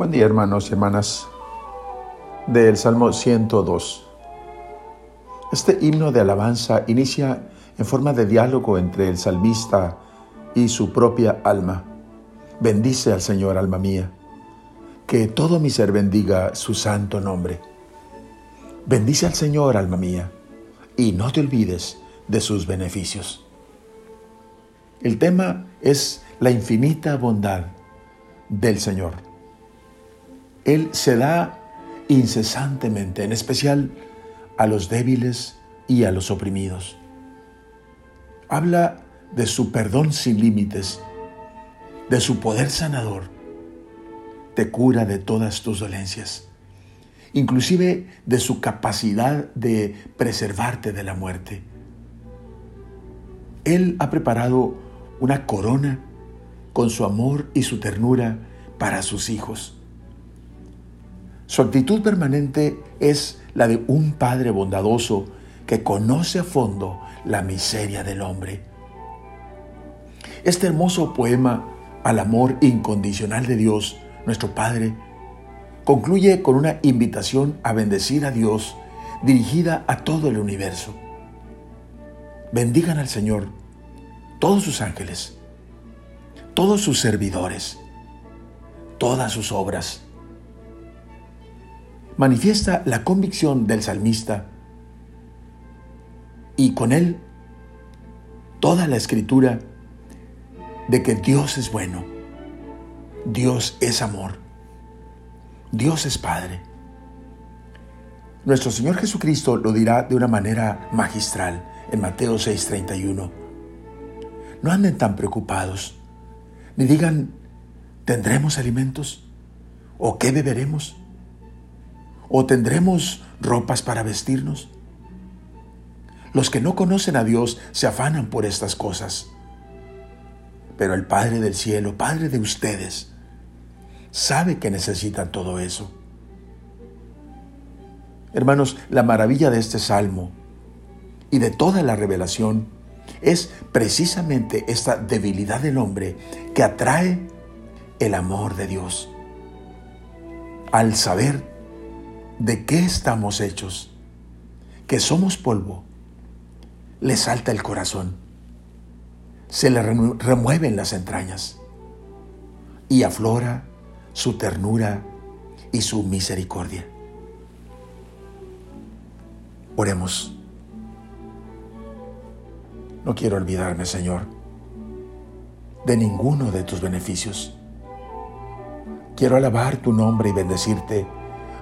Buen día hermanos y hermanas del Salmo 102. Este himno de alabanza inicia en forma de diálogo entre el salmista y su propia alma. Bendice al Señor, alma mía, que todo mi ser bendiga su santo nombre. Bendice al Señor, alma mía, y no te olvides de sus beneficios. El tema es la infinita bondad del Señor él se da incesantemente, en especial a los débiles y a los oprimidos. Habla de su perdón sin límites, de su poder sanador. Te cura de todas tus dolencias, inclusive de su capacidad de preservarte de la muerte. Él ha preparado una corona con su amor y su ternura para sus hijos. Su actitud permanente es la de un Padre bondadoso que conoce a fondo la miseria del hombre. Este hermoso poema al amor incondicional de Dios, nuestro Padre, concluye con una invitación a bendecir a Dios dirigida a todo el universo. Bendigan al Señor todos sus ángeles, todos sus servidores, todas sus obras manifiesta la convicción del salmista y con él toda la escritura de que Dios es bueno, Dios es amor, Dios es Padre. Nuestro Señor Jesucristo lo dirá de una manera magistral en Mateo 6:31. No anden tan preocupados, ni digan, ¿tendremos alimentos? ¿O qué beberemos? ¿O tendremos ropas para vestirnos? Los que no conocen a Dios se afanan por estas cosas. Pero el Padre del cielo, Padre de ustedes, sabe que necesitan todo eso. Hermanos, la maravilla de este salmo y de toda la revelación es precisamente esta debilidad del hombre que atrae el amor de Dios. Al saber de qué estamos hechos, que somos polvo, le salta el corazón, se le remueven las entrañas y aflora su ternura y su misericordia. Oremos. No quiero olvidarme, Señor, de ninguno de tus beneficios. Quiero alabar tu nombre y bendecirte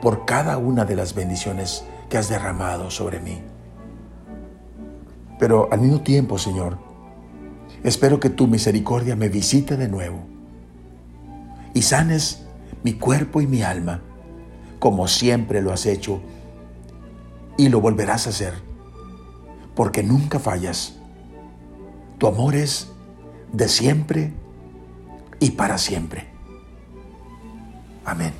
por cada una de las bendiciones que has derramado sobre mí. Pero al mismo tiempo, Señor, espero que tu misericordia me visite de nuevo y sanes mi cuerpo y mi alma, como siempre lo has hecho y lo volverás a hacer, porque nunca fallas. Tu amor es de siempre y para siempre. Amén.